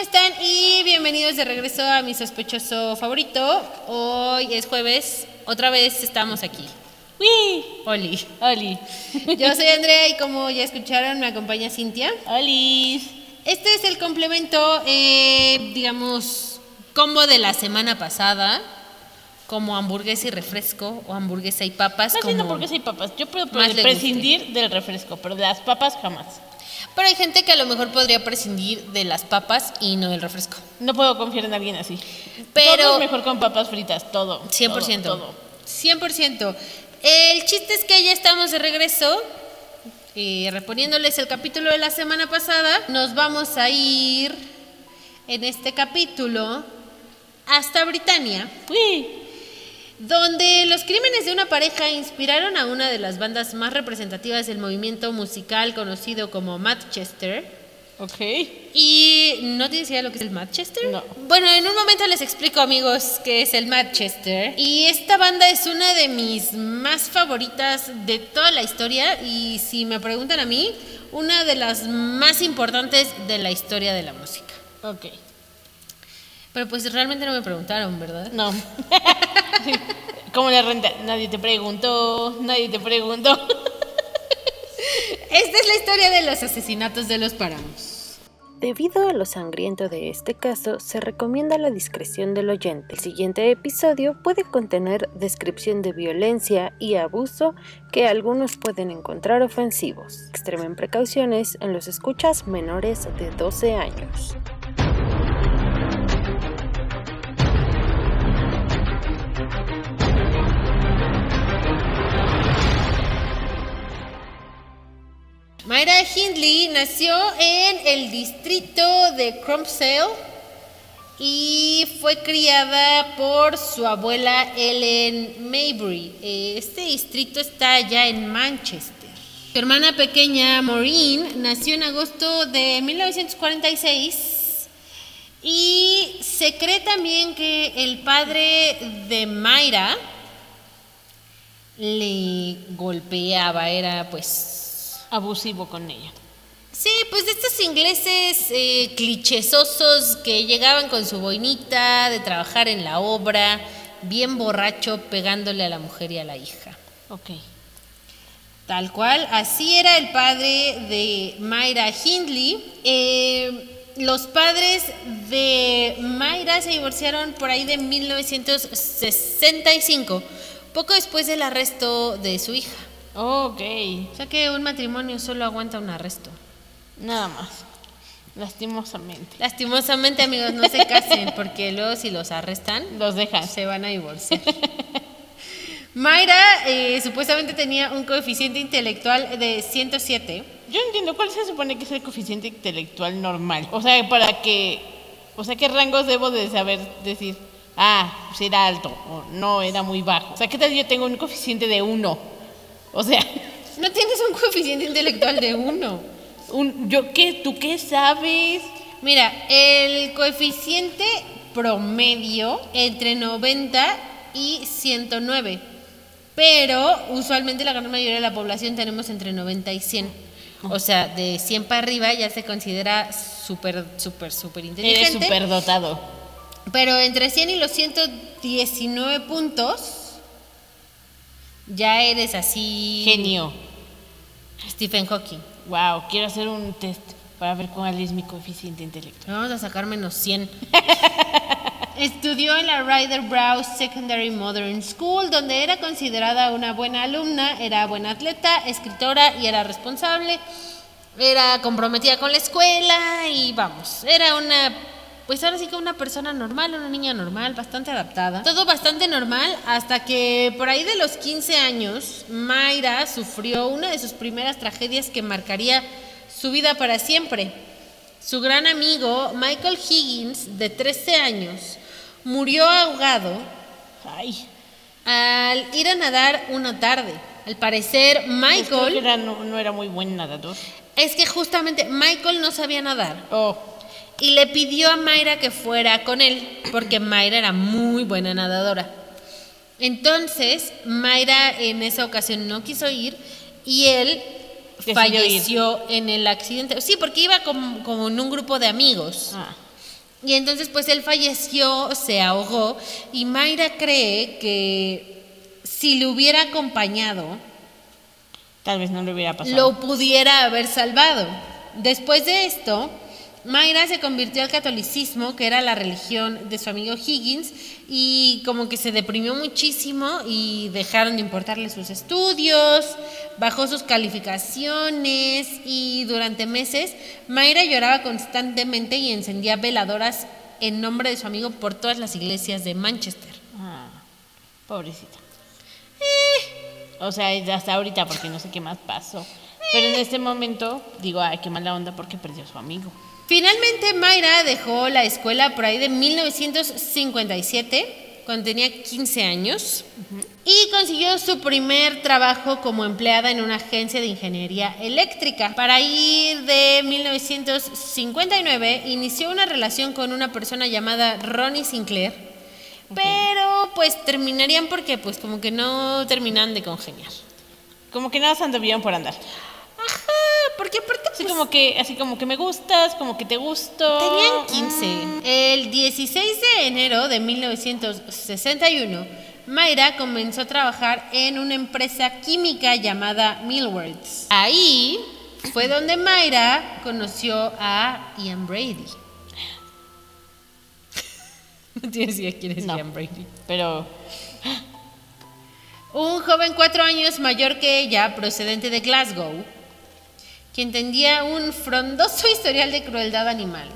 están? Y bienvenidos de regreso a mi sospechoso favorito. Hoy es jueves, otra vez estamos aquí. ¡Uy! Oli. Oli. Yo soy Andrea y como ya escucharon me acompaña Cintia. Oli. Este es el complemento, eh, digamos, combo de la semana pasada. Como hamburguesa y refresco o hamburguesa y papas. Más como... bien hamburguesa y papas. Yo puedo prescindir del refresco, pero de las papas jamás. Pero hay gente que a lo mejor podría prescindir de las papas y no del refresco. No puedo confiar en alguien así. Pero- Todo es mejor con papas fritas, todo. 100%. Todo, todo. 100%. El chiste es que ya estamos de regreso. Y reponiéndoles el capítulo de la semana pasada, nos vamos a ir en este capítulo hasta Britania, Uy. Donde los crímenes de una pareja inspiraron a una de las bandas más representativas del movimiento musical conocido como Manchester. Ok. Y no tienes idea de lo que es el Manchester. No. Bueno, en un momento les explico, amigos, qué es el Manchester. Y esta banda es una de mis más favoritas de toda la historia. Y si me preguntan a mí, una de las más importantes de la historia de la música. Ok. Pero pues realmente no me preguntaron, ¿verdad? No. ¿Cómo la renta? Nadie te preguntó, nadie te preguntó. Esta es la historia de los asesinatos de los páramos. Debido a lo sangriento de este caso, se recomienda la discreción del oyente. El siguiente episodio puede contener descripción de violencia y abuso que algunos pueden encontrar ofensivos. Extremen precauciones en los escuchas menores de 12 años. Mayra Hindley nació en el distrito de Crumpsale y fue criada por su abuela Ellen Maybury. Eh, Este distrito está allá en Manchester. Su hermana pequeña Maureen nació en agosto de 1946 y se cree también que el padre de Mayra le golpeaba, era pues Abusivo con ella. Sí, pues de estos ingleses eh, que llegaban con su boinita de trabajar en la obra, bien borracho, pegándole a la mujer y a la hija. Ok. Tal cual, así era el padre de Mayra Hindley. Eh, los padres de Mayra se divorciaron por ahí de 1965, poco después del arresto de su hija. Ok. O sea que un matrimonio solo aguanta un arresto. Nada más. Lastimosamente. Lastimosamente, amigos, no se casen, porque luego si los arrestan, Los dejas. se van a divorciar. Mayra eh, supuestamente tenía un coeficiente intelectual de 107. Yo entiendo cuál se supone que es el coeficiente intelectual normal. O sea, para que. O sea, ¿qué rangos debo de saber decir? Ah, pues era alto o no, era muy bajo. O sea, ¿qué tal yo tengo un coeficiente de uno? O sea, No tienes un coeficiente intelectual de 1. un, ¿yo qué? ¿Tú qué sabes? Mira, el coeficiente promedio entre 90 y 109. Pero usualmente la gran mayoría de la población tenemos entre 90 y 100. O sea, de 100 para arriba ya se considera súper, súper, súper inteligente. Eres súper dotado. Pero entre 100 y los 119 puntos, ya eres así. Genio. Stephen Hawking. Wow, quiero hacer un test para ver cuál es mi coeficiente intelectual. Vamos a sacar menos 100. Estudió en la Ryder Browse Secondary Modern School, donde era considerada una buena alumna, era buena atleta, escritora y era responsable. Era comprometida con la escuela y vamos, era una, pues ahora sí que una persona normal, una niña normal, bastante adaptada. Todo bastante normal hasta que por ahí de los 15 años, Mayra sufrió una de sus primeras tragedias que marcaría su vida para siempre. Su gran amigo, Michael Higgins, de 13 años, murió ahogado Ay, al ir a nadar una tarde. Al parecer, pues creo Michael... que era- no, no era muy buen nadador. Es que justamente Michael no sabía nadar Oh, y le pidió a Mayra que fuera con él porque Mayra era muy buena nadadora. Entonces, Mayra en esa ocasión no quiso ir y él Decidió falleció en el accidente. Sí, porque iba como, como en un grupo de amigos. ah. Y entonces pues él falleció, se ahogó y Mayra cree que si le hubiera acompañado, Tal vez no le hubiera pasado. lo pudiera haber salvado. Después de esto, Mayra se convirtió al catolicismo, que era la religión de su amigo Higgins, y como que se deprimió muchísimo y dejaron de importarle sus estudios, bajó sus calificaciones y durante meses Mayra lloraba constantemente y encendía veladoras en nombre de su amigo por todas las iglesias de Manchester. Ah, pobrecita. O sea, hasta ahorita porque no sé qué más pasó. Pero en este momento digo, ay, qué mala onda porque perdió a su amigo. Finalmente Mayra dejó la escuela por ahí de 1957, cuando tenía 15 años, y consiguió su primer trabajo como empleada en una agencia de ingeniería eléctrica. Para ir de 1959 inició una relación con una persona llamada Ronnie Sinclair, pero pues terminarían porque pues como que no terminan de congeniar. Como que nada se anduvieron por andar. Ajá, porque aparte Así pues, como que, así como que me gustas, como que te gusto. Tenían 15. El 16 de enero de 1961, Mayra comenzó a trabajar en una empresa química llamada Millwards. Ahí fue donde Mayra conoció a Ian Brady. No tienes idea quién es No. Ian Brady. Pero Un joven cuatro años mayor que ella, procedente de Glasgow, quien tendría un frondoso historial de crueldad animal,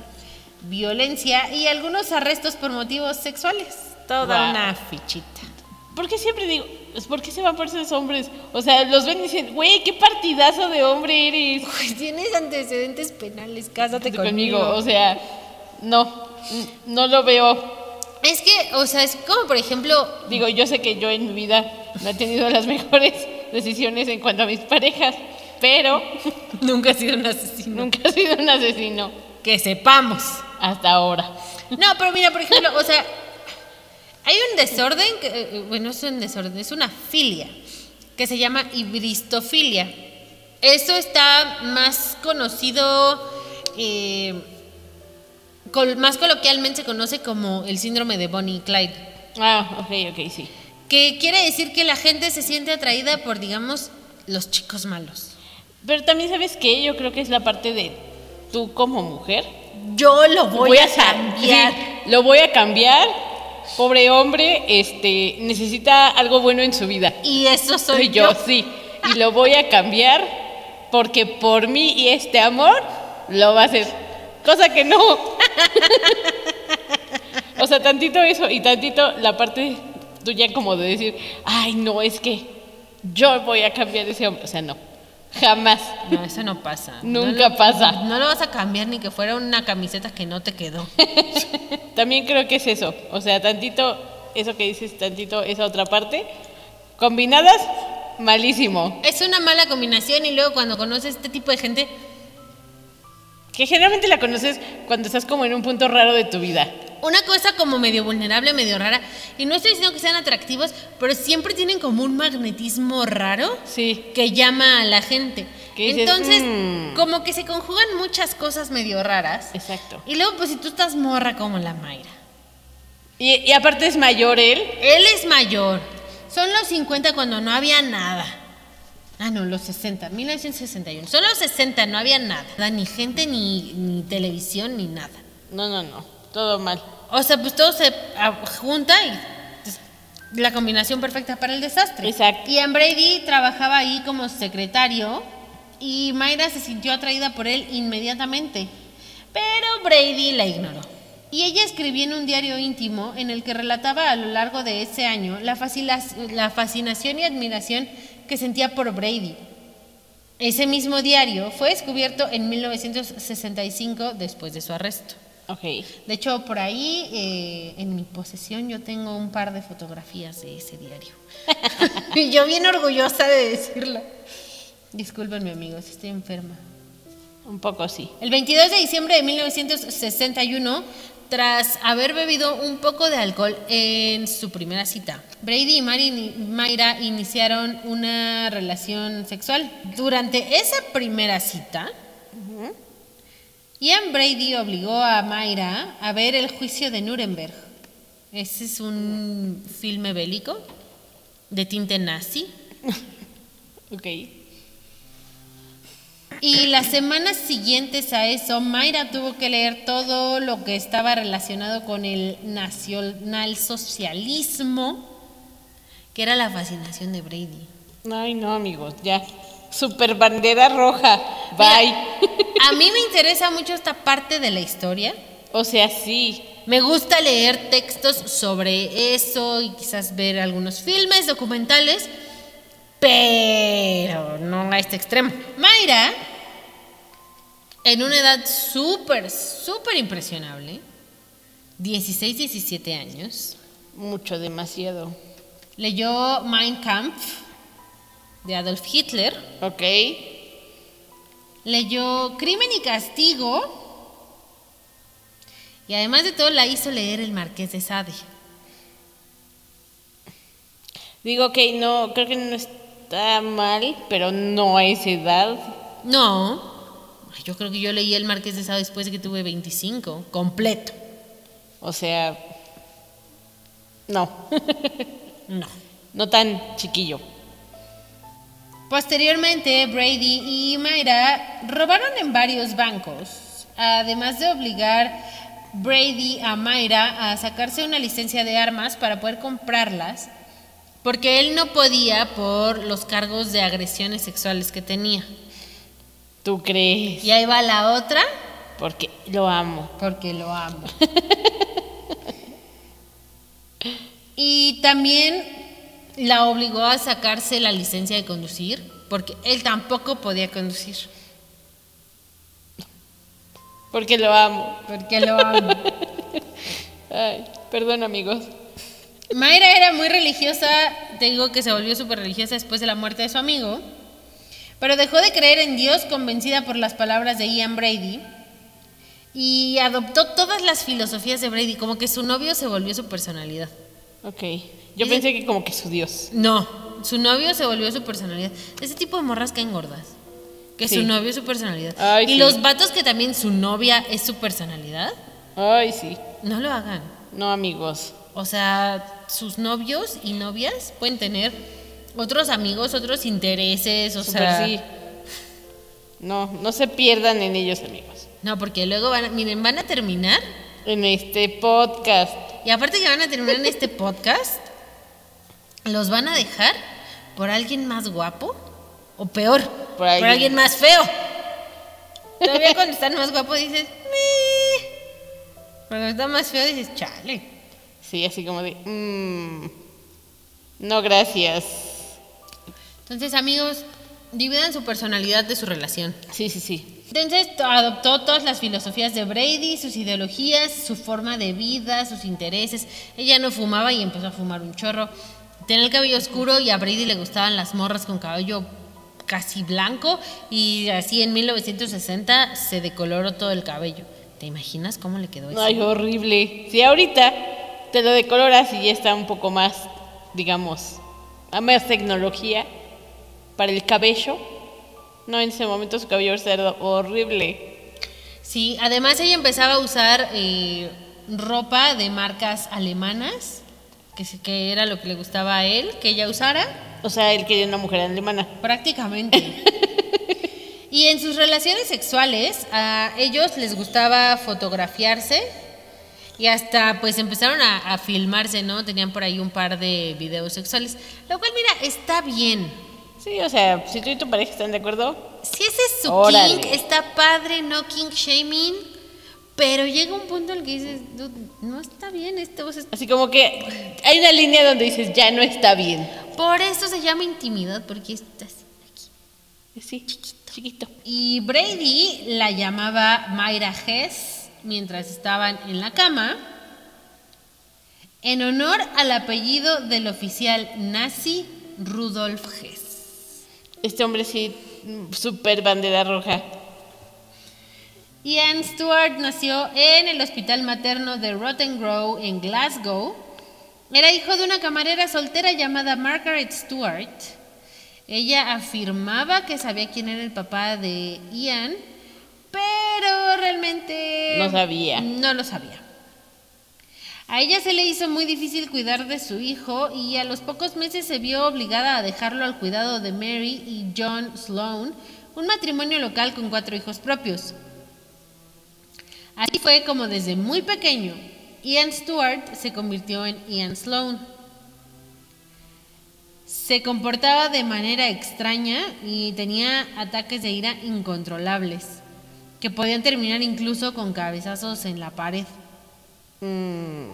violencia y algunos arrestos por motivos sexuales. Toda Guau. una fichita. ¿por qué siempre digo, por qué se van por esos hombres? O sea, los ven y dicen, güey, qué partidazo de hombre eres. Pues tienes antecedentes penales, cásate conmigo. conmigo. O sea, no, no lo veo. Es que, o sea, es como por ejemplo, Digo, yo sé que yo en mi vida no he tenido las mejores decisiones en cuanto a mis parejas, pero nunca he sido un asesino. nunca he sido un asesino Que sepamos. hasta ahora. No, pero mira, por ejemplo, o sea, hay un desorden, que, eh, bueno, es un desorden, es una filia, que se llama hibristofilia. Eso está más conocido, eh, col- más coloquialmente se conoce como el síndrome de Bonnie y Clyde, Ah, ok, ok, sí. que quiere decir que la gente se siente atraída por, digamos, los chicos malos. Pero también sabes que yo creo que es la parte de tú como mujer. Yo lo voy, a sa- cambiar. sí, lo voy a cambiar. Pobre hombre, este, necesita algo bueno en su vida. Y eso soy Soy yo, sí. Y lo voy a cambiar porque por mí y este amor lo va a hacer. Cosa que no. o sea, tantito eso y tantito la parte tuya como de decir, ay, no, es que yo voy a cambiar ese hombre. O sea, no. Jamás. No, eso no pasa. Nunca No lo- pasa. No lo vas a cambiar ni que fuera una camiseta que no te quedó. También creo que es eso. O sea, tantito, eso que dices, tantito esa otra parte. Combinadas, malísimo. Es una mala combinación y luego cuando conoces este tipo de gente, Que generalmente la conoces cuando estás como en un punto raro de tu vida. Una cosa como medio vulnerable, medio rara, y no estoy diciendo que sean atractivos, pero siempre tienen como un magnetismo raro Sí. que llama a la gente. Entonces, "Mm". como que se conjugan muchas cosas medio raras. Exacto. Y luego, pues si tú estás morra como la Mayra. Y, y aparte es mayor él. Él es mayor. Son los 50 cuando no había nada. Ah, no, los 60, 1961. Son los 60, no había nada. Ni gente, ni, ni televisión, ni nada. No, no, no. Todo mal. O sea, pues todo se ah, junta y pues, la combinación perfecta para el desastre. Exacto. Ian Brady trabajaba ahí como secretario y Mayra se sintió atraída por él inmediatamente. Pero Brady la ignoró. Y ella escribió en un diario íntimo en el que relataba a lo largo de ese año la, la fascinación y admiración que sentía por Brady. Ese mismo diario fue descubierto en 1965 después de su arresto. Ok. De hecho, por ahí, eh, en mi posesión, yo tengo un par de fotografías de ese diario. y yo bien orgullosa de decirlo. Discúlpenme, amigos, estoy enferma. Un poco sí. El 22 de diciembre de 1961, tras haber bebido un poco de alcohol en su primera cita, Brady y Mari- Mayra iniciaron una relación sexual. Durante esa primera cita, Ian Brady obligó a Mayra a ver el juicio de Nuremberg. Ese es un filme bélico de tinte nazi. Ok. Y las semanas siguientes a eso, Mayra tuvo que leer todo lo que estaba relacionado con el nacionalsocialismo, que era la fascinación de Brady. Ay, no, amigos, ya. Super bandera roja. Bye. Mira, a mí me interesa mucho esta parte de la historia. o sea, sí. Me gusta leer textos sobre eso y quizás ver algunos filmes, documentales, pero no a este extremo. Mayra, en una edad súper, súper impresionable, 16, 17 años, Mucho, demasiado. leyó Mein Kampf de Adolf Hitler, Ok. leyó Crimen y Castigo y además de todo la hizo leer el Marqués de Sade. Digo que no, creo que no está mal, pero no a esa edad. No, yo creo que yo leí el Marqués de Sade después de que tuve 25, completo. O sea, no, No. no tan chiquillo. Posteriormente, Brady y Mayra robaron en varios bancos, además de obligar Brady a Mayra a sacarse una licencia de armas para poder comprarlas, porque él no podía por los cargos de agresiones sexuales que tenía. ¿Tú crees? Y ahí va la otra, Porque lo amo. porque lo amo. y también la obligó a sacarse la licencia de conducir, porque él tampoco podía conducir. Porque lo amo. Porque lo amo. Ay, perdón, amigos. Mayra era muy religiosa, te digo que se volvió súper religiosa después de la muerte de su amigo, pero dejó de creer en Dios convencida por las palabras de Ian Brady y adoptó todas las filosofías de Brady, como que su novio se volvió su personalidad. Ok. Yo pensé que como que su Dios. No, su novio se volvió su personalidad. Ese tipo de morras caen gordas. Que Sí. su novio es su personalidad. Ay, y sí. los vatos que también su novia es su personalidad, Ay, sí. no lo hagan. No, amigos. O sea, sus novios y novias pueden tener otros amigos, otros intereses, o Súper sea, sí. No, no se pierdan en ellos, amigos. no, porque luego van, a- miren, van a terminar En este podcast. y aparte que van a terminar en este podcast, los van a dejar por alguien más guapo o peor, por Por alguien, alguien- más feo. Todavía cuando están más guapos dices, "Meh". Cuando está más feo dices, chale. Sí, así como de. mm, no, gracias. Entonces, amigos, dividan su personalidad de su relación. Sí, sí, sí. Entonces to- adoptó todas las filosofías de Brady, sus ideologías, su forma de vida, sus intereses. Ella no fumaba y empezó a fumar un chorro. Tenía el cabello oscuro y a Brady le gustaban las morras con cabello casi blanco y así en 1960 se decoloró todo el cabello. ¿Te imaginas cómo le quedó eso? Ay, horrible. Si ahorita te lo decoloras y ya está un poco más, digamos, a más tecnología para el cabello. No, en ese momento su cabello era horrible. Sí, además ella empezaba a usar eh, ropa de marcas alemanas, que, que era lo que le gustaba a él, que ella usara. O sea, él quería una mujer alemana. Prácticamente. y en sus relaciones sexuales, a ellos les gustaba fotografiarse y hasta pues empezaron a, a filmarse, ¿no? Tenían por ahí un par de videos sexuales, lo cual mira, está bien. Sí, o sea, si tú y tu pareja están de acuerdo, Si ese es su Órale. kink, está padre, no kink shaming, pero llega un punto en el que dices, "Dude, no está bien esto. o sea, así como que hay una línea donde dices, ya no está bien. por eso se llama intimidad, porque estás Sí, chiquito. Y Brady la llamaba Mayra Hess mientras estaban en la cama, en honor al apellido del oficial nazi Rudolf Hess. Este hombre sí, mm, súper bandera roja. Ian Stewart nació en el hospital materno de Rotten Grove en Glasgow. Era hijo de una camarera soltera llamada Margaret Stewart. Ella afirmaba que sabía quién era el papá de Ian, pero pero realmente No sabía. No lo sabía. A ella se le hizo muy difícil cuidar de su hijo y a los pocos meses se vio obligada a dejarlo al cuidado de Mary y John Sloan, un matrimonio local con cuatro hijos propios. Así fue como desde muy pequeño Ian Stewart se convirtió en Ian Sloan. Se comportaba de manera extraña y tenía ataques de ira incontrolables, que podían terminar incluso con cabezazos en la pared. Mm,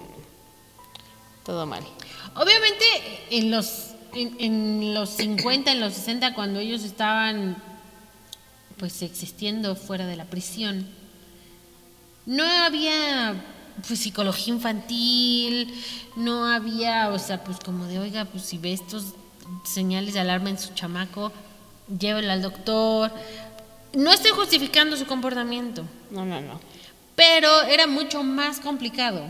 todo mal. Obviamente en los, en, en los 50, en los 60, cuando ellos estaban pues existiendo fuera de la prisión, no había pues psicología infantil, no había, o sea, pues como de, oiga, pues si ve estos señales de alarma en su chamaco, llévelo al doctor. No estoy justificando su comportamiento, No, no, no. pero era mucho más complicado.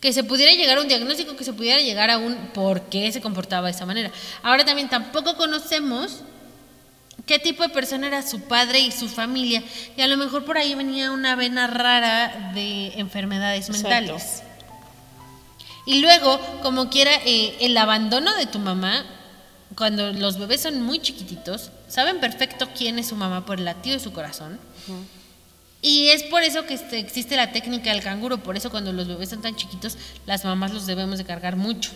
Que se pudiera llegar a un diagnóstico, que se pudiera llegar a un por qué se comportaba de esa manera. Ahora también tampoco conocemos qué tipo de persona era su padre y su familia. Y a lo mejor por ahí venía una vena rara de enfermedades Exacto. mentales. Y luego, como quiera, eh, el abandono de tu mamá, cuando los bebés son muy chiquititos, saben perfecto quién es su mamá por el latido de su corazón. Y es por eso que este- existe la técnica del canguro, por eso cuando los bebés son tan chiquitos, las mamás los debemos de cargar mucho.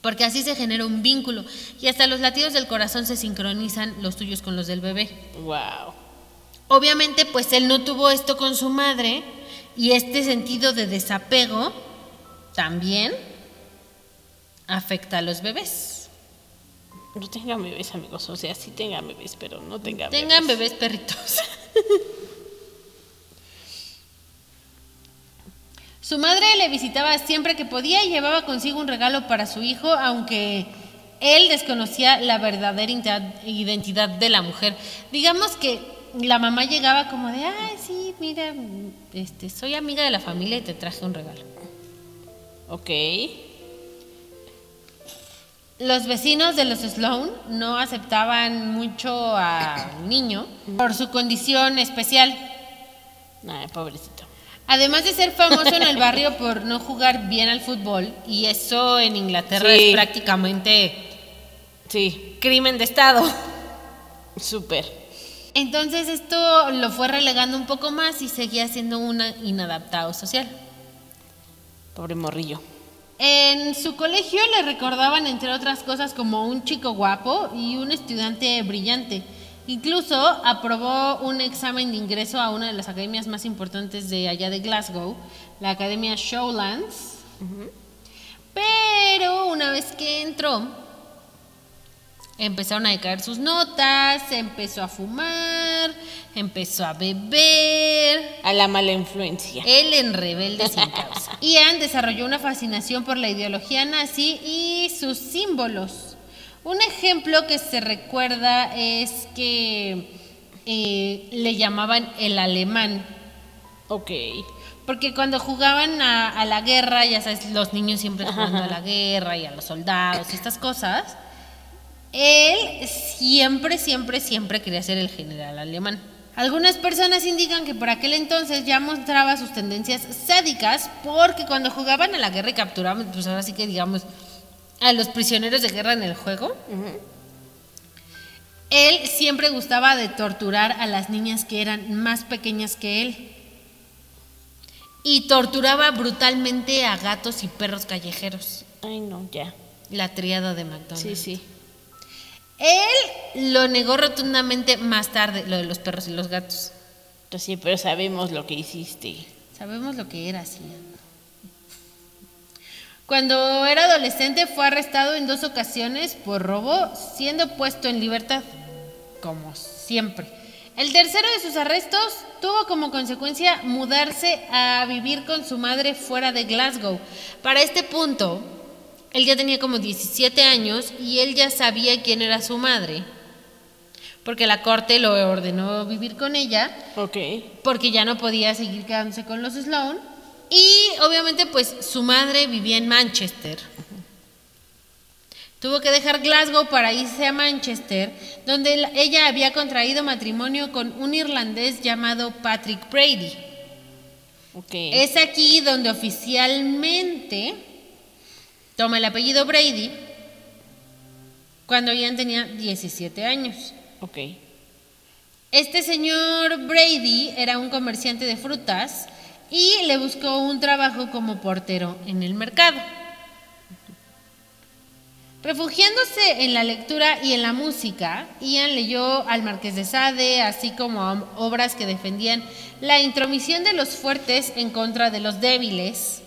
Porque así se genera un vínculo y hasta los latidos del corazón se sincronizan los tuyos con los del bebé. Wow. Obviamente, pues él no tuvo esto con su madre y este sentido de desapego también afecta a los bebés. No tengan bebés, amigos. O sea, sí tengan bebés, pero no tengan Tengan bebés perritos. Su madre le visitaba siempre que podía y llevaba consigo un regalo para su hijo, aunque él desconocía la verdadera identidad de la mujer. Digamos que la mamá llegaba como de, ay, sí, mira, este, soy amiga de la familia y te traje un regalo. Ok. Los vecinos de los Sloan no aceptaban mucho al niño por su condición especial. Ay, pobrecito. Además de ser famoso en el barrio por no jugar bien al fútbol, y eso en Inglaterra Sí. es prácticamente Sí, crimen de Estado. súper. Entonces esto lo fue relegando un poco más y seguía siendo un inadaptado social. Pobre morrillo. En su colegio le recordaban, entre otras cosas, como un chico guapo y un estudiante brillante. Incluso aprobó un examen de ingreso a una de las academias más importantes de allá de Glasgow, la Academia Showlands. Pero una vez que entró, empezaron a decaer sus notas, empezó a fumar, empezó a beber, A la mala influencia. él en Rebelde sin causa. Ian desarrolló una fascinación por la ideología nazi y sus símbolos. Un ejemplo que se recuerda es que eh, le llamaban el alemán. Ok. Porque cuando jugaban a, a la guerra, ya sabes, los niños siempre jugando a la guerra y a los soldados y estas cosas, él siempre, siempre, siempre quería ser el general alemán. Algunas personas indican que por aquel entonces ya mostraba sus tendencias sádicas porque cuando jugaban a la guerra y capturaban, pues ahora sí que digamos, a los prisioneros de guerra en el juego, él siempre gustaba de torturar a las niñas que eran más pequeñas que él. Y torturaba brutalmente a gatos y perros callejeros. Ay, no, ya. La triada de McDonald's. Sí, sí. Él lo negó rotundamente más tarde, lo de los perros y los gatos. Pues sí, pero sabemos lo que hiciste. Sabemos lo que era así. Cuando era adolescente fue arrestado en dos ocasiones por robo, siendo puesto en libertad, como siempre. El tercero de sus arrestos tuvo como consecuencia mudarse a vivir con su madre fuera de Glasgow. Para este punto, él ya tenía como 17 años y él ya sabía quién era su madre, porque la corte lo ordenó vivir con ella Ok. porque ya no podía seguir quedándose con los Sloan. Y obviamente pues su madre vivía en Manchester. Tuvo que dejar Glasgow para irse a Manchester, donde la- ella había contraído matrimonio con un irlandés llamado Patrick Brady. Es aquí donde oficialmente toma el apellido Brady cuando Ian tenía 17 años. Ok. Este señor Brady era un comerciante de frutas y le buscó un trabajo como portero en el mercado. Refugiándose en la lectura y en la música, Ian leyó al Marqués de Sade, así como a obras que defendían la intromisión de los fuertes en contra de los débiles.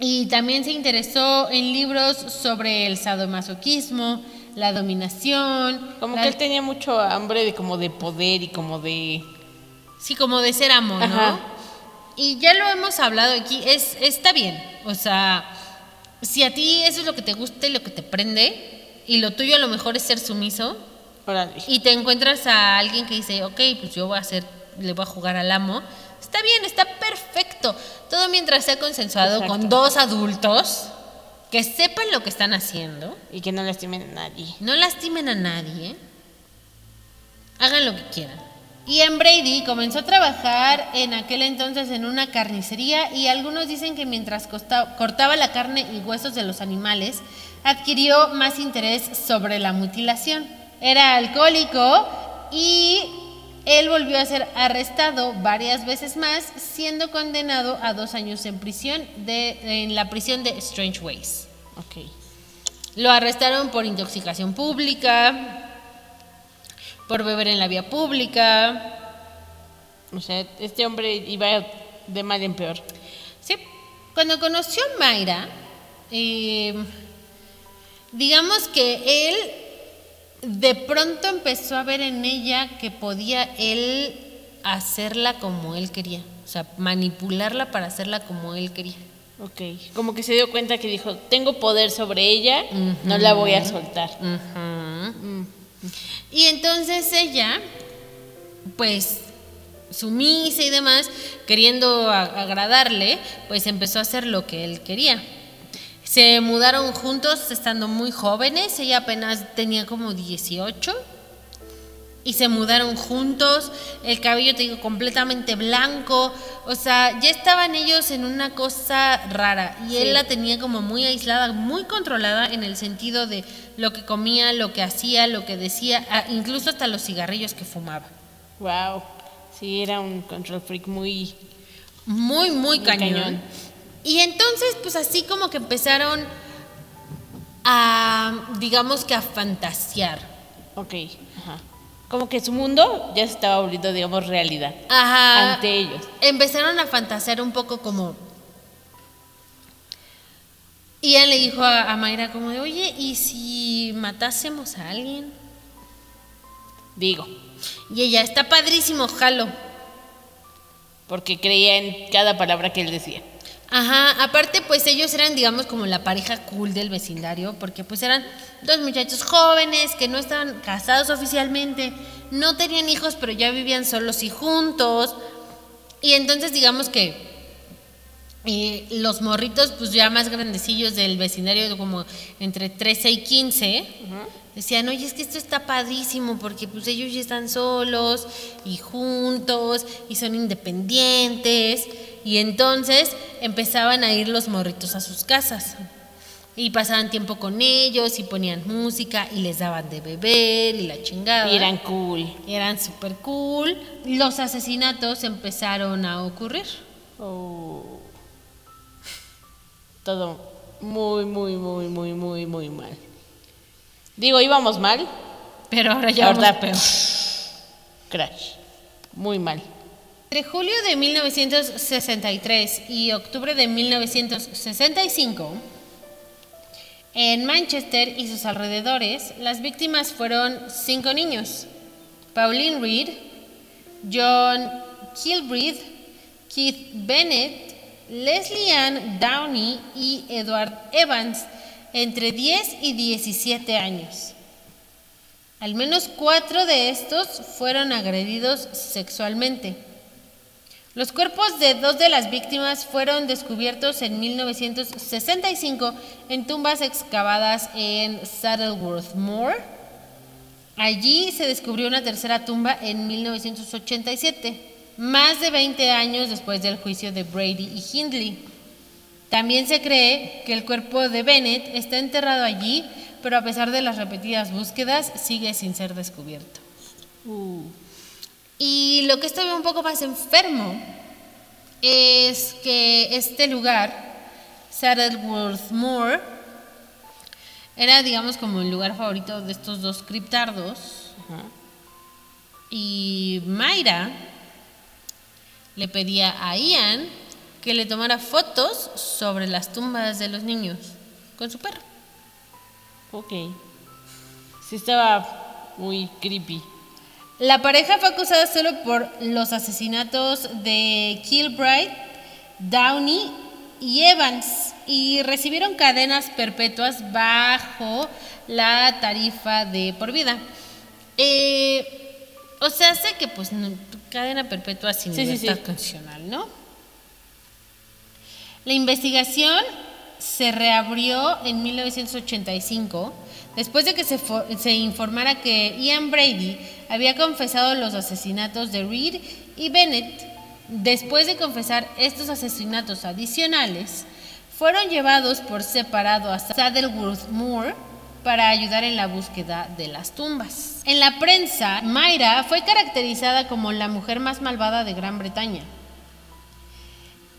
Y también se interesó en libros sobre el sadomasoquismo, la dominación, Como la- que él tenía mucho hambre de como de poder y como de... Sí, como de ser amo, ¿no? Ajá. Y ya lo hemos hablado aquí, es, está bien. O sea, si a ti eso es lo que te gusta y lo que te prende, y lo tuyo a lo mejor es ser sumiso, y te encuentras a alguien que dice, ok, pues yo voy a hacer, le voy a jugar al amo, está bien, está perfecto. Todo mientras sea consensuado Exacto. con dos adultos que sepan lo que están haciendo, Y que no lastimen a nadie. no lastimen a nadie, hagan lo que quieran. Ian Brady comenzó a trabajar en aquel entonces en una carnicería y algunos dicen que mientras costa- cortaba la carne y huesos de los animales, adquirió más interés sobre la mutilación. Era alcohólico y él volvió a ser arrestado varias veces más, siendo condenado a dos años en prisión de, en la prisión de Strange Ways. Ok. Lo arrestaron por intoxicación pública, por beber en la vía pública. O sea, este hombre iba de mal en peor. Sí. Cuando conoció a Mayra, eh, digamos que él de pronto empezó a ver en ella que podía él hacerla como él quería. O sea, manipularla para hacerla como él quería. Ok. Como que se dio cuenta que dijo, tengo poder sobre ella, no la voy a soltar. Ujú. Y entonces ella, pues sumisa y demás, queriendo agradarle, pues empezó a hacer lo que él quería. Se mudaron juntos estando muy jóvenes, ella apenas tenía como 18 y se mudaron juntos, el cabello te digo completamente blanco, o sea, ya estaban ellos en una cosa rara y él la tenía como muy aislada, muy controlada en el sentido de lo que comía, lo que hacía, lo que decía, incluso hasta los cigarrillos que fumaba. Wow. Sí, era un control freak muy... Muy, muy Muy cañón. cañón. Y entonces, pues así como que empezaron a, digamos que a fantasear. Ok. Ajá. Como que su mundo ya se estaba volviendo, digamos, realidad. Ajá. Ante ellos. Empezaron a fantasear un poco como... Y él le dijo a, a Mayra como de, oye, ¿y si matásemos a alguien? Digo, Y ella, está padrísimo, jalo. porque creía en cada palabra que él decía. Ajá, aparte pues ellos eran digamos como la pareja cool del vecindario, porque pues eran dos muchachos jóvenes que no estaban casados oficialmente, no tenían hijos pero ya vivían solos y juntos. Y entonces digamos que eh, los morritos pues ya más grandecillos del vecindario como entre 13 y 15 decían, oye, es que esto está padrísimo porque pues ellos ya están solos y juntos y son independientes. Y entonces empezaban a ir los morritos a sus casas. Y pasaban tiempo con ellos y ponían música y les daban de beber y la chingada. Y eran cool. Eran súper cool. Los asesinatos empezaron a ocurrir. Oh. Todo muy, muy, muy, muy, muy, muy mal. Digo, íbamos mal. Pero ahora ya vamos Ahora, peor. Crash. Muy mal. Entre julio de 1963 y octubre de 1965, en Manchester y sus alrededores, las víctimas fueron cinco niños. Pauline Reed, John Kilbride, Keith Bennett, Leslie Ann Downey y Edward Evans, entre 10 y 17 años. Al menos cuatro de estos fueron agredidos sexualmente. Los cuerpos de dos de las víctimas fueron descubiertos en 1965 en tumbas excavadas en Saddleworth Moor. Allí se descubrió una tercera tumba en 1987, más de 20 años después del juicio de Brady y Hindley. También se cree que el cuerpo de Bennett está enterrado allí, pero a pesar de las repetidas búsquedas sigue sin ser descubierto. Uh, Y lo que estoy un poco más enfermo es que este lugar, Saddleworth Moor, era, digamos, como el lugar favorito de estos dos criptardos. Y Mayra le pedía a Ian que le tomara fotos sobre las tumbas de los niños con su perro. Ok. Sí estaba muy creepy. La pareja fue acusada solo por los asesinatos de Kilbride, Downey y Evans y recibieron cadenas perpetuas bajo la tarifa de por vida. Eh, o sea, sé que pues no- cadena perpetua sin Sí, libertad sí. condicional, ¿no? La investigación se reabrió en 1985 después de que se, se informara que Ian Brady había confesado los asesinatos de Reed y Bennett. Después de confesar estos asesinatos adicionales, fueron llevados por separado a Saddleworth Moor para ayudar en la búsqueda de las tumbas. En la prensa, Mayra fue caracterizada como la mujer más malvada de Gran Bretaña.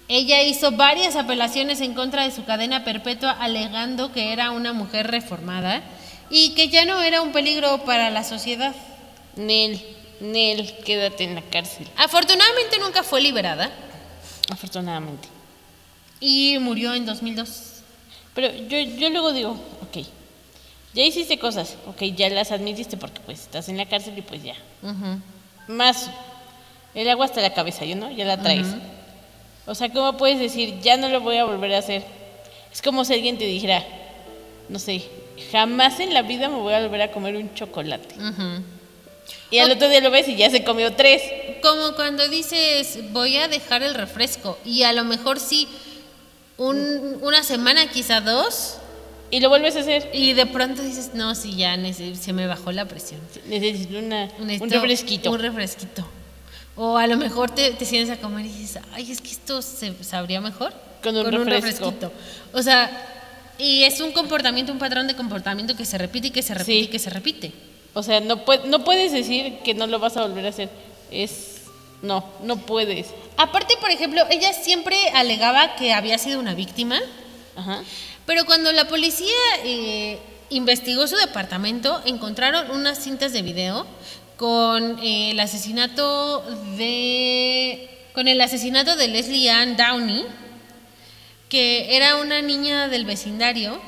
Ella hizo varias apelaciones en contra de su cadena perpetua alegando que era una mujer reformada y que ya no era un peligro para la sociedad. Nel, Nel, quédate en la cárcel. Afortunadamente nunca fue liberada Afortunadamente. y murió en 2002. Pero yo, yo luego digo, ok, ya hiciste cosas, ok, ya las admitiste porque pues estás en la cárcel y pues ya. Ujú. Más el agua hasta la cabeza, ¿yo no? Ya la traes. O sea, ¿cómo puedes decir, ya no lo voy a volver a hacer? Es como si alguien te dijera, no sé, jamás en la vida me voy a volver a comer un chocolate. Ujú. Y al otro día lo ves y ya se comió tres. Como cuando dices, voy a dejar el refresco y a lo mejor sí, un- una semana, quizá dos, Y lo vuelves a hacer. y de pronto dices, no, sí, ya se me bajó la presión. Necesito una, un Necesito refresquito. Un refresquito. O a lo mejor te, te sientes a comer y dices, ay, es que esto se sabría mejor Con un refresco. refresquito. O sea, y es un comportamiento, un patrón de comportamiento que se repite y que se repite Sí. y que se repite. O sea, no, no puedes decir que no lo vas a volver a hacer. Es. No, no puedes. Aparte, por ejemplo, ella siempre alegaba que había sido una víctima, Ajá. pero cuando la policía eh, investigó su departamento, encontraron unas cintas de video con eh, el asesinato de con el asesinato de Leslie Ann Downey, que era una niña del vecindario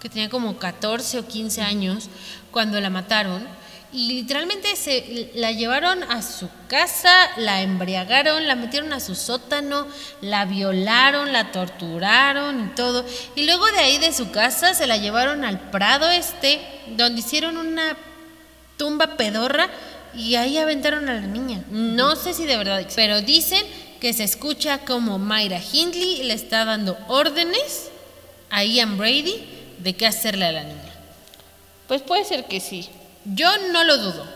que tenía como 14 o 15 años cuando la mataron y literalmente se la llevaron a su casa, la embriagaron, la metieron a su sótano, la violaron, la torturaron y todo. Y luego de ahí de su casa se la llevaron al Prado este, donde hicieron una tumba pedorra y ahí aventaron a la niña. No sé si de verdad, pero dicen que se escucha como Mayra Hindley le está dando órdenes a Ian Brady de qué hacerle a la niña. Pues puede ser que sí. Yo no lo dudo.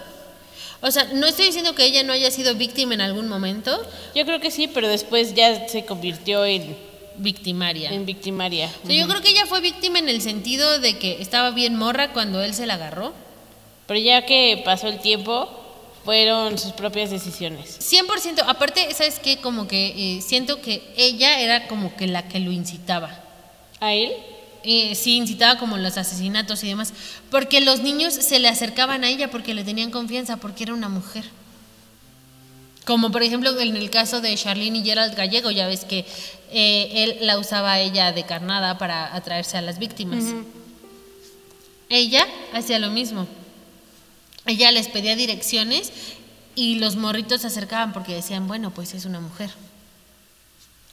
O sea, no estoy diciendo que ella no haya sido víctima en algún momento, Yo creo que sí, pero después ya se convirtió en, victimaria. en victimaria. O sea, yo creo que ella fue víctima en el sentido de que estaba bien morra cuando él se la agarró. Pero ya que pasó el tiempo, fueron sus propias decisiones. 100%, aparte, ¿sabes qué? Como que eh, siento que ella era como que la que lo incitaba. ¿A él? Eh, sí, incitaba como los asesinatos y demás. Porque los niños se le acercaban a ella porque le tenían confianza, porque era una mujer. Como por ejemplo en el caso de Charlene y Gerald Gallego, ya ves que eh, él la usaba a ella de carnada para atraerse a las víctimas. Ella hacía lo mismo. Ella les pedía direcciones y los morritos se acercaban porque decían, bueno, pues es una mujer.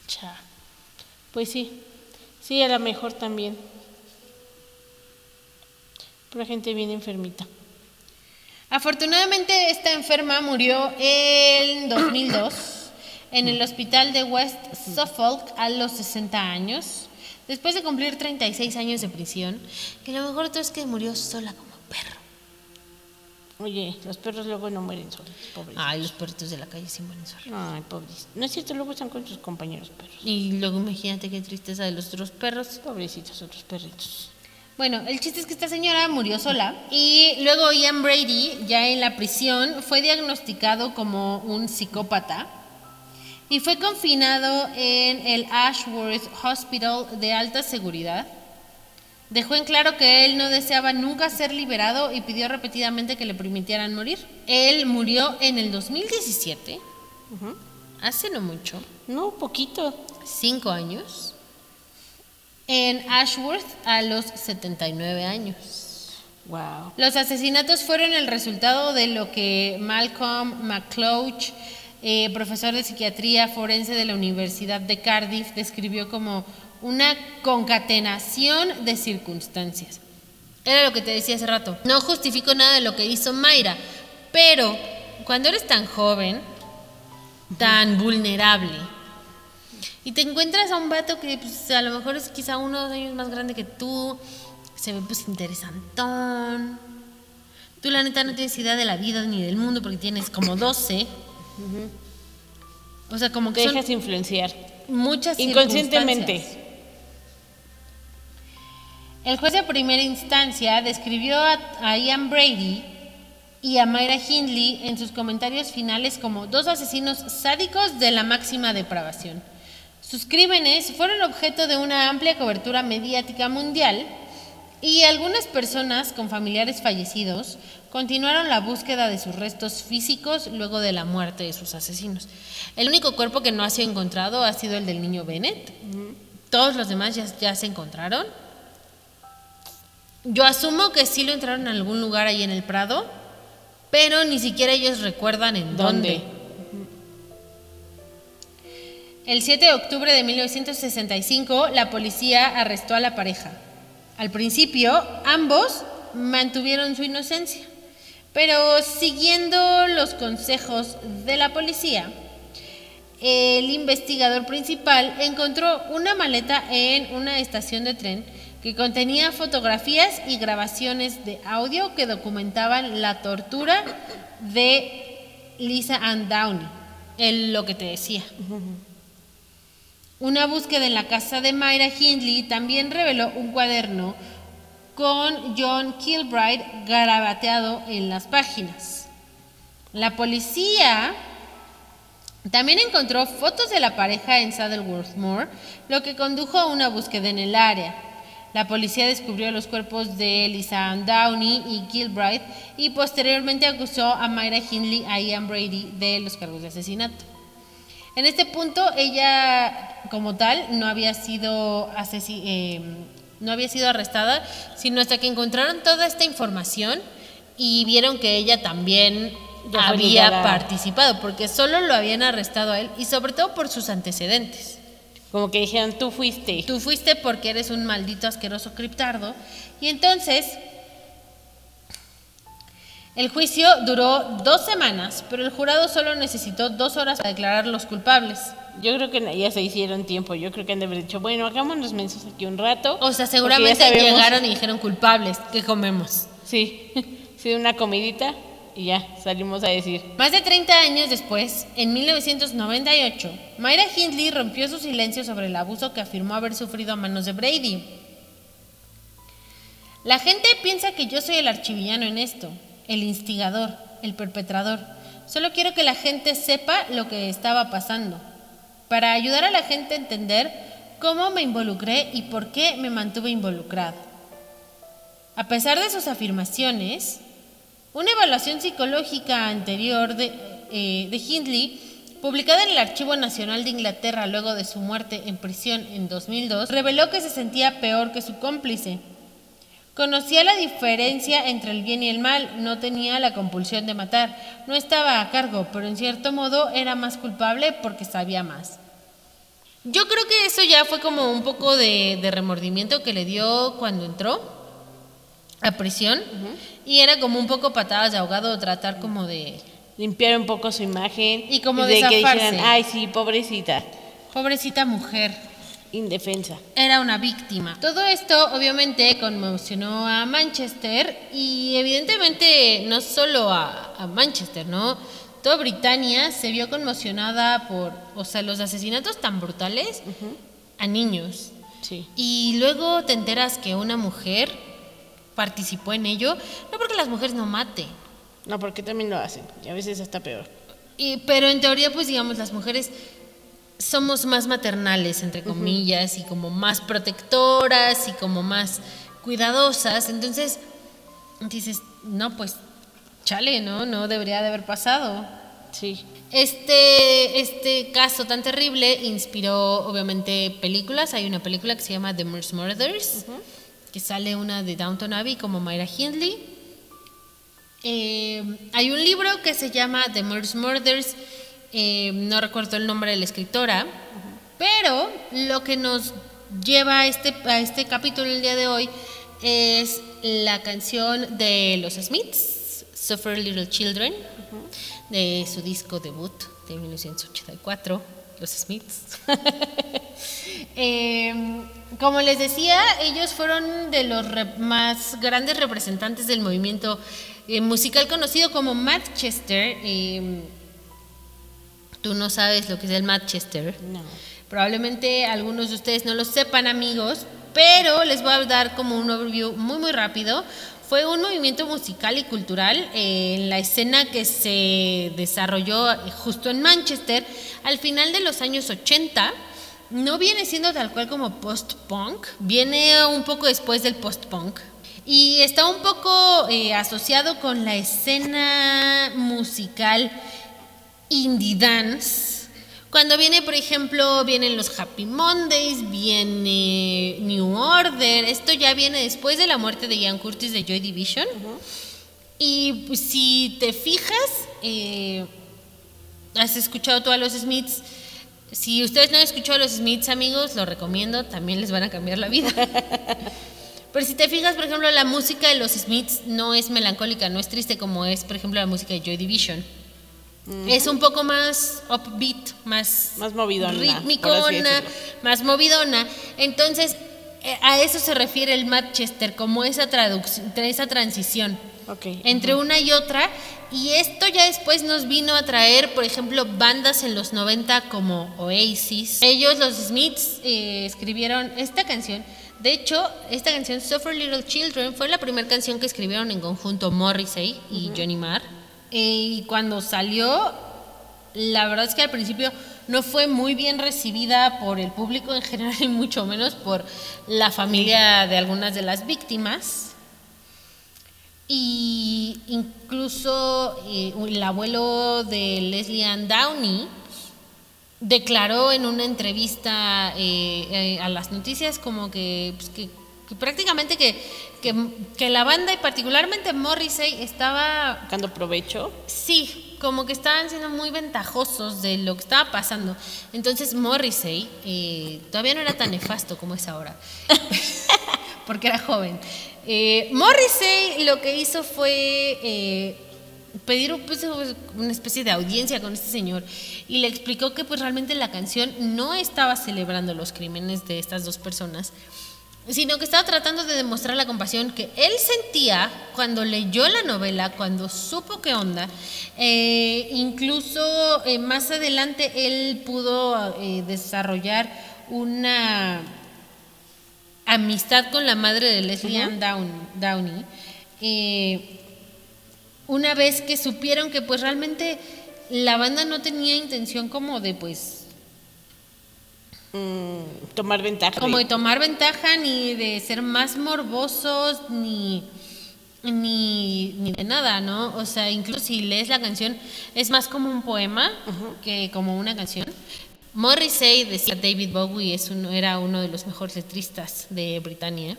Cha. Pues sí. Sí, a lo mejor también. Pero gente bien enfermita. Afortunadamente esta enferma murió en 2002 en el hospital de West Suffolk a los 60 años, después de cumplir 36 años de prisión, que lo mejor todo es que murió sola como perro. Oye, los perros luego no mueren solos, pobres. Ay, los perritos de la calle sí mueren solos. Ay, pobres. No es cierto, luego están con sus compañeros perros. Y luego imagínate qué tristeza de los otros perros. Pobrecitos otros perritos. Bueno, el chiste es que esta señora murió sola y luego Ian Brady, ya en la prisión, fue diagnosticado como un psicópata y fue confinado en el Ashworth Hospital de alta seguridad. Dejó en claro que él no deseaba nunca ser liberado y pidió repetidamente que le permitieran morir. Él murió en el 2017, hace no mucho, No, poquito. cinco años, en Ashworth a los 79 años. Wow. Los asesinatos fueron el resultado de lo que Malcolm McClouch, eh, profesor de psiquiatría forense de la Universidad de Cardiff, describió como una concatenación de circunstancias. Era lo que te decía hace rato. No justifico nada de lo que hizo Mayra, pero cuando eres tan joven, tan vulnerable, y te encuentras a un vato que pues, a lo mejor es quizá uno o dos años más grande que tú, se ve pues interesantón. Tú la neta no tienes idea de la vida ni del mundo porque tienes como 12. O sea, como que Te dejas influenciar. muchas Inconscientemente. El juez de primera instancia describió a, Ian Brady y a Mayra Hindley en sus comentarios finales como dos asesinos sádicos de la máxima depravación. Sus crímenes fueron objeto de una amplia cobertura mediática mundial y algunas personas con familiares fallecidos continuaron la búsqueda de sus restos físicos luego de la muerte de sus asesinos. El único cuerpo que no ha sido encontrado ha sido el del niño Bennett. Todos los demás ya, ya se encontraron. Yo asumo que sí lo entraron en algún lugar ahí en el Prado, pero ni siquiera ellos recuerdan en dónde. ¿Dónde? El 7 de octubre de 1965, la policía arrestó a la pareja. Al principio, ambos mantuvieron su inocencia, pero siguiendo los consejos de la policía, el investigador principal encontró una maleta en una estación de tren que contenía fotografías y grabaciones de audio que documentaban la tortura de Lisa Ann Downey, el, lo que te decía. Una búsqueda en la casa de Mayra Hindley también reveló un cuaderno con John Kilbride garabateado en las páginas. La policía también encontró fotos de la pareja en Saddleworth Moor, lo que condujo a una búsqueda en el área. La policía descubrió los cuerpos de Lisa Downey y Kilbride y posteriormente acusó a Mayra Hindley a Ian Brady de los cargos de asesinato. En este punto, ella como tal no había sido eh, no había sido arrestada, sino hasta que encontraron toda esta información y vieron que ella también había ligada. participado, porque solo lo habían arrestado a él y sobre todo por sus antecedentes. Como que dijeron, tú fuiste. Tú fuiste porque eres un maldito asqueroso criptardo. Y entonces, el juicio duró dos semanas, pero el jurado solo necesitó dos horas para declarar los culpables. Yo creo que ya se hicieron tiempo. Yo creo que han de haber dicho, bueno, hagámonos mensos aquí un rato. O sea, seguramente llegaron y dijeron culpables, ¿qué comemos? Sí, sí, una comidita y ya salimos a decir. Más de 30 años después, en 1998, Mayra Hindley rompió su silencio sobre el abuso que afirmó haber sufrido a manos de Brady. La gente piensa que yo soy el archivillano en esto, el instigador, el perpetrador. Solo quiero que la gente sepa lo que estaba pasando, para ayudar a la gente a entender cómo me involucré y por qué me mantuve involucrado. A pesar de sus afirmaciones, una evaluación psicológica anterior de, eh, de Hindley, publicada en el Archivo Nacional de Inglaterra luego de su muerte en prisión en 2002, reveló que se sentía peor que su cómplice. Conocía la diferencia entre el bien y el mal, no tenía la compulsión de matar, no estaba a cargo, pero en cierto modo era más culpable porque sabía más. Yo creo que eso ya fue como un poco de remordimiento que le dio cuando entró a prisión y era como un poco patadas de ahogado tratar como de limpiar un poco su imagen. Y como de que dijeran, ay, sí, pobrecita, Pobrecita mujer. indefensa. era una víctima. Todo esto obviamente conmocionó a Manchester y evidentemente no solo a, a Manchester, ¿no? Toda Britania se vio conmocionada por, o sea, los asesinatos tan brutales a niños. Sí. Y luego te enteras que una mujer participó en ello, no porque las mujeres no maten, No, porque también lo hacen. Y a veces hasta peor. y- pero en teoría, pues digamos, las mujeres somos más maternales, entre comillas, y como más protectoras y como más cuidadosas. Entonces, dices, no, pues, chale, ¿no? No debería de haber pasado. Sí. Este, este caso tan terrible inspiró obviamente películas. Hay una película que se llama The Merce Murders, que sale una de Downton Abbey como Myra Hindley. Eh, hay un libro que se llama The Merce Murders, eh, no recuerdo el nombre de la escritora, pero lo que nos lleva a este, a este capítulo el día de hoy es la canción de los Smiths, Suffer Little Children, de su disco debut de 1984, Los Smiths. Eh, como les decía, ellos fueron de los más grandes representantes del movimiento eh, musical conocido como Manchester. Eh, tú no sabes lo que es el Manchester. No. Probablemente algunos de ustedes no lo sepan, amigos, pero les voy a dar como un overview muy, muy rápido. Fue un movimiento musical y cultural eh, en la escena que se desarrolló eh, justo en Manchester al final de los años 80. No viene siendo tal cual como post-punk, viene un poco después del post-punk. Y está un poco eh, asociado con la escena musical indie dance. Cuando viene, por ejemplo, vienen los Happy Mondays, viene New Order, esto ya viene después de la muerte de Ian Curtis de Joy Division. Y pues, si te fijas, eh, has escuchado tú a los Smiths. Si ustedes no han escuchado a los Smiths, amigos, lo recomiendo, también les van a cambiar la vida. Pero si te fijas, por ejemplo, la música de los Smiths no es melancólica, no es triste como es, por ejemplo, la música de Joy Division. Es un poco más upbeat, más, Más movidona, rítmicona, más movidona. Entonces, a eso se refiere el Manchester, como esa, esa transición entre una y otra. Y esto ya después nos vino a traer, por ejemplo, bandas en los 90 como Oasis. Ellos, los Smiths, eh, escribieron esta canción. De hecho, esta canción, Suffer Little Children, fue la primera canción que escribieron en conjunto Morrissey y Johnny Marr. Eh, y cuando salió, la verdad es que al principio no fue muy bien recibida por el público en general y mucho menos por la familia de algunas de las víctimas. Y incluso eh, el abuelo de Leslie Ann Downey declaró en una entrevista eh, eh, a las noticias como que, pues, que, que prácticamente que, que, que la banda y particularmente Morrissey estaba Sacando provecho. Sí, como que estaban siendo muy ventajosos de lo que estaba pasando. Entonces Morrissey eh, todavía no era tan nefasto como es ahora, porque era joven. Eh, Morrissey lo que hizo fue eh, pedir pues, una especie de audiencia con este señor y le explicó que pues realmente la canción no estaba celebrando los crímenes de estas dos personas, sino que estaba tratando de demostrar la compasión que él sentía cuando leyó la novela, cuando supo qué onda. Eh, incluso eh, más adelante él pudo eh, desarrollar una amistad con la madre de Leslie Ann Down- Downey. eh, una vez que supieron que pues realmente la banda no tenía intención como de pues mm, tomar ventaja. como de- tomar ventaja ni de ser más morbosos ni ni, ni de nada, ¿no? O sea, incluso si lees la canción es más como un poema que como una canción. Morrissey decía David Bowie es uno, era uno de los mejores letristas de Britania.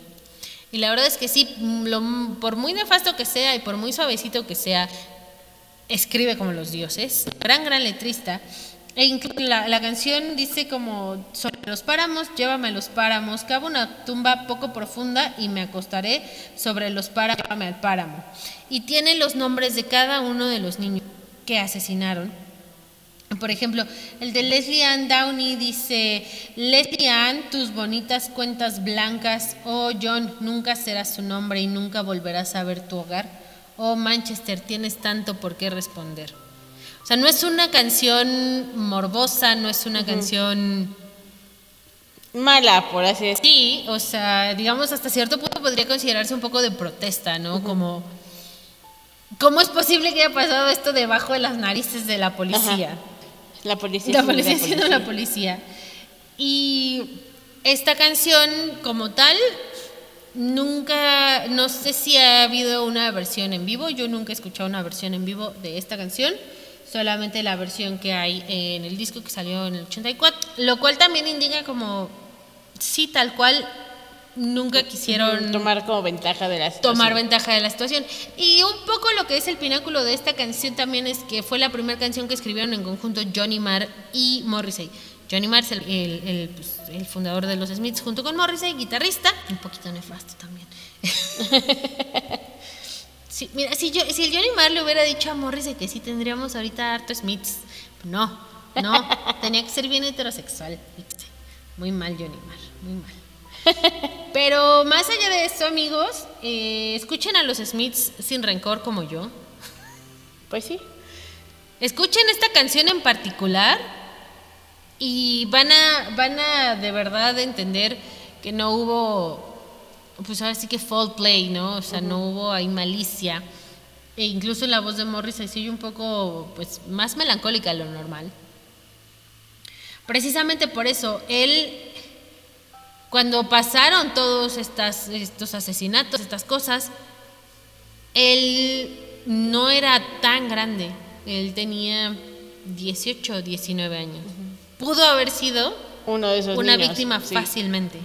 Y la verdad es que sí, lo- por muy nefasto que sea y por muy suavecito que sea, escribe como los dioses. Gran, gran letrista. E la, la canción dice como sobre los páramos, llévame a los páramos, cavo una tumba poco profunda y me acostaré sobre los páramos, llévame al páramo. Y tiene los nombres de cada uno de los niños que asesinaron. Por ejemplo, el de Leslie Ann Downey dice, Leslie Ann, tus bonitas cuentas blancas, oh John, nunca serás su nombre y nunca volverás a ver tu hogar. Oh Manchester, tienes tanto por qué responder. O sea, no es una canción morbosa, no es una canción... Mala, por así decirlo. Sí, o sea, digamos hasta cierto punto podría considerarse un poco de protesta, ¿no? Como... ¿Cómo es posible que haya pasado esto debajo de las narices de la policía? La policía. La policía siendo la policía. Y esta canción como tal, nunca, no sé si ha habido una versión en vivo, yo nunca he escuchado una versión en vivo de esta canción, solamente la versión que hay en el disco que salió en el 84, lo cual también indica como, sí, tal cual, nunca quisieron Tomar como ventaja de la situación. tomar ventaja de la situación. Y un poco lo que es el pináculo de esta canción también es que fue la primera canción que escribieron en conjunto Johnny Marr y Morrissey. Johnny Marr es el, el- el, pues, el fundador de los Smiths junto con Morrissey, guitarrista, un poquito nefasto también. Sí, mira, si, yo, si el Johnny Marr le hubiera dicho a Morrissey que sí tendríamos ahorita harto Smiths, no, no, tenía que ser bien heterosexual. Muy mal Johnny Marr, muy mal. Pero más allá de eso, amigos, eh, escuchen a los Smiths sin rencor como yo. Pues sí. Escuchen esta canción en particular y van a, van a de verdad entender que no hubo, pues ahora sí que fall play, ¿no? O sea, no hubo ahí malicia. E incluso la voz de Morris se un poco, pues, más melancólica de lo normal. Precisamente por eso, él, cuando pasaron todos estas, estos asesinatos, estas cosas, él no era tan grande. Él tenía 18 o 19 años. Pudo haber sido Uno de esos una niños, víctima sí. fácilmente.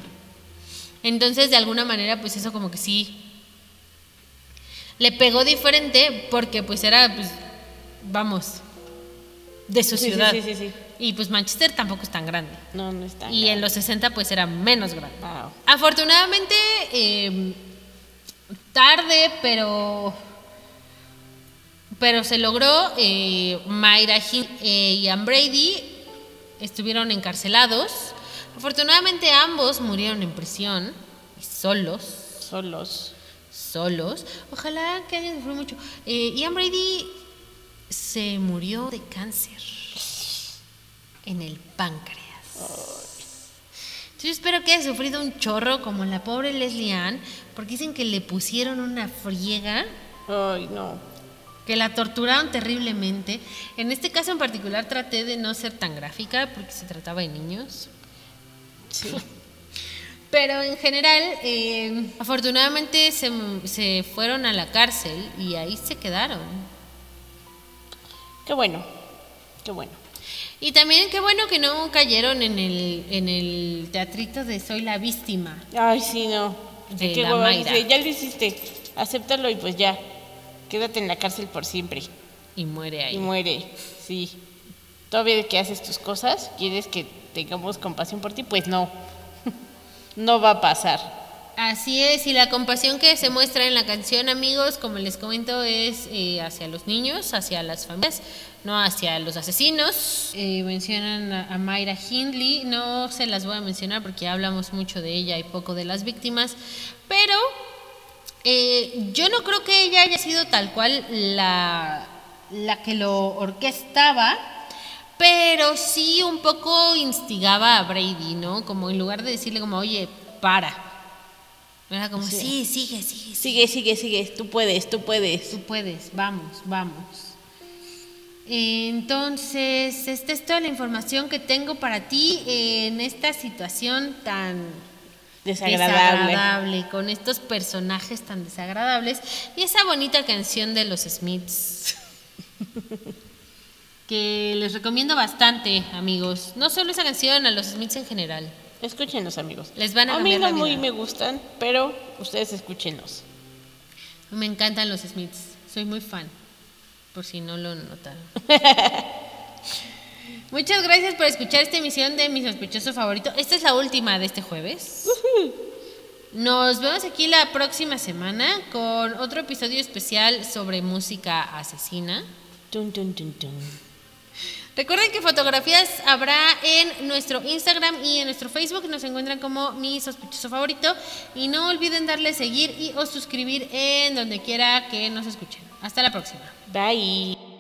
Entonces, de alguna manera, pues eso como que sí le pegó diferente porque pues era, pues, vamos, de su Sí, ciudad. sí, sí, sí. Y pues Manchester tampoco es tan grande. No, no está. Y en los 60 pues era menos grande. Wow. Afortunadamente, eh, tarde, pero, pero se logró. eh, Mayra Hin- eh, y Ann Brady estuvieron encarcelados. Afortunadamente ambos murieron en prisión, y solos, Solos. solos. Ojalá que hayan sufrido mucho. Eh, Ian Brady se murió de cáncer en el páncreas. Yo espero que haya sufrido un chorro como la pobre Leslie Ann, porque dicen que le pusieron una friega, Ay, no. que la torturaron terriblemente. En este caso en particular traté de no ser tan gráfica porque se trataba de niños. Sí. Pero en general, eh, afortunadamente se, se fueron a la cárcel y ahí se quedaron. Qué bueno. Qué bueno. Y también qué bueno que no cayeron en el, en el teatrito de Soy la víctima. Ay, sí, no. De Qué la Mayra. dice, ya lo hiciste. Acéptalo y pues ya. Quédate en la cárcel por siempre. Y muere ahí. Y muere. Sí. Todavía que haces tus cosas, quieres que tengamos compasión por ti, pues no. no va a pasar. Así es, y la compasión que se muestra en la canción, amigos, como les comento, es eh, hacia los niños, hacia las familias, no hacia los asesinos. Eh, mencionan a, Mayra Hindley, no se las voy a mencionar porque ya hablamos mucho de ella y poco de las víctimas, pero eh, yo no creo que ella haya sido tal cual la, la que lo orquestaba, pero sí un poco instigaba a Brady, ¿no? Como en lugar de decirle como, oye, para. Era como, sí, sigue, sigue, sigue. Sigue, sigue, sigue. Tú puedes, tú puedes. Tú puedes, vamos, vamos. Entonces, esta es toda la información que tengo para ti en esta situación tan Desagradable. desagradable, con estos personajes tan desagradables y esa bonita canción de los Smiths. que les recomiendo bastante, amigos. No solo esa canción, a los Smiths en general. Escúchenlos, amigos. Les van a A mí no muy me gustan, pero ustedes escúchenlos. Me encantan los Smiths. Soy muy fan, por si no lo notaron. Muchas gracias por escuchar esta emisión de Mi Sospechoso Favorito. Esta es la última de este jueves. Nos vemos aquí la próxima semana con otro episodio especial sobre música asesina. Tun, tun, tun, tun. Recuerden que fotografías habrá en nuestro Instagram y en nuestro Facebook. Nos encuentran como mi sospechoso favorito. Y no olviden darle seguir y o suscribir en donde quiera que nos escuchen. Hasta la próxima. Bye.